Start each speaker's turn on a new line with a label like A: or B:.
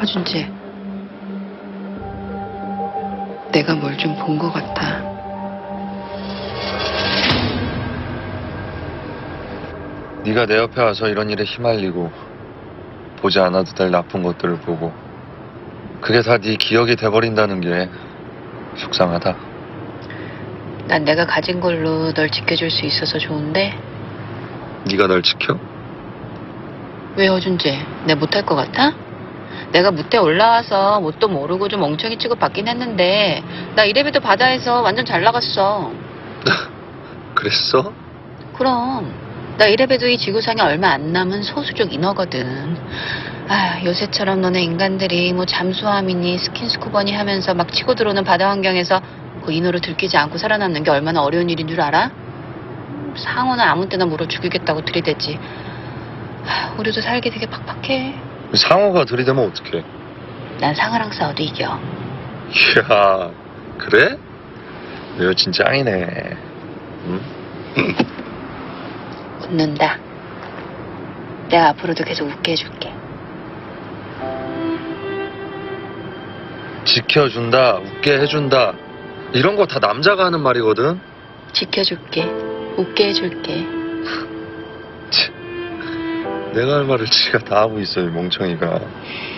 A: 허준지. 내가 뭘 좀 본 것 같아.
B: 네가 내 옆에 와서 이런 일에 휘말리고 보지 않아도 될 나쁜 것들을 보고 그게 다 네 기억이 돼버린다는 게 속상하다.
A: 난 내가 가진 걸로 널 지켜줄 수 있어서 좋은데
B: 네가 널 지켜?
A: 왜 허준지? 내 못할 것 같아? 내가 무대 올라와서 뭣도 모르고 좀 멍청이 취급받긴 했는데 나 이래봬도 바다에서 완전 잘 나갔어.
B: 그랬어?
A: 그럼 나 이래봬도 이 지구상에 얼마 안 남은 소수족 인어거든. 아 요새처럼 너네 인간들이 뭐 잠수함이니 스킨스쿠버니 하면서 막 치고 들어오는 바다 환경에서 그 인어를 들키지 않고 살아남는 게 얼마나 어려운 일인 줄 알아? 음, 상어는 아무 때나 물어 죽이겠다고 들이대지. 아, 우리도 살기 되게 팍팍해.
B: 상어가 들이대면 어떡해?
A: 난 상어랑 싸워도 이겨.
B: 이야, 그래? 너 여친 짱이네. 응?
A: 웃는다. 내가 앞으로도 계속 웃게 해줄게.
B: 지켜준다, 웃게 해준다. 이런 거 다 남자가 하는 말이거든?
A: 지켜줄게. 웃게 해줄게.
B: 내가 할 말을 지가 다 하고 있어요, 멍청이가.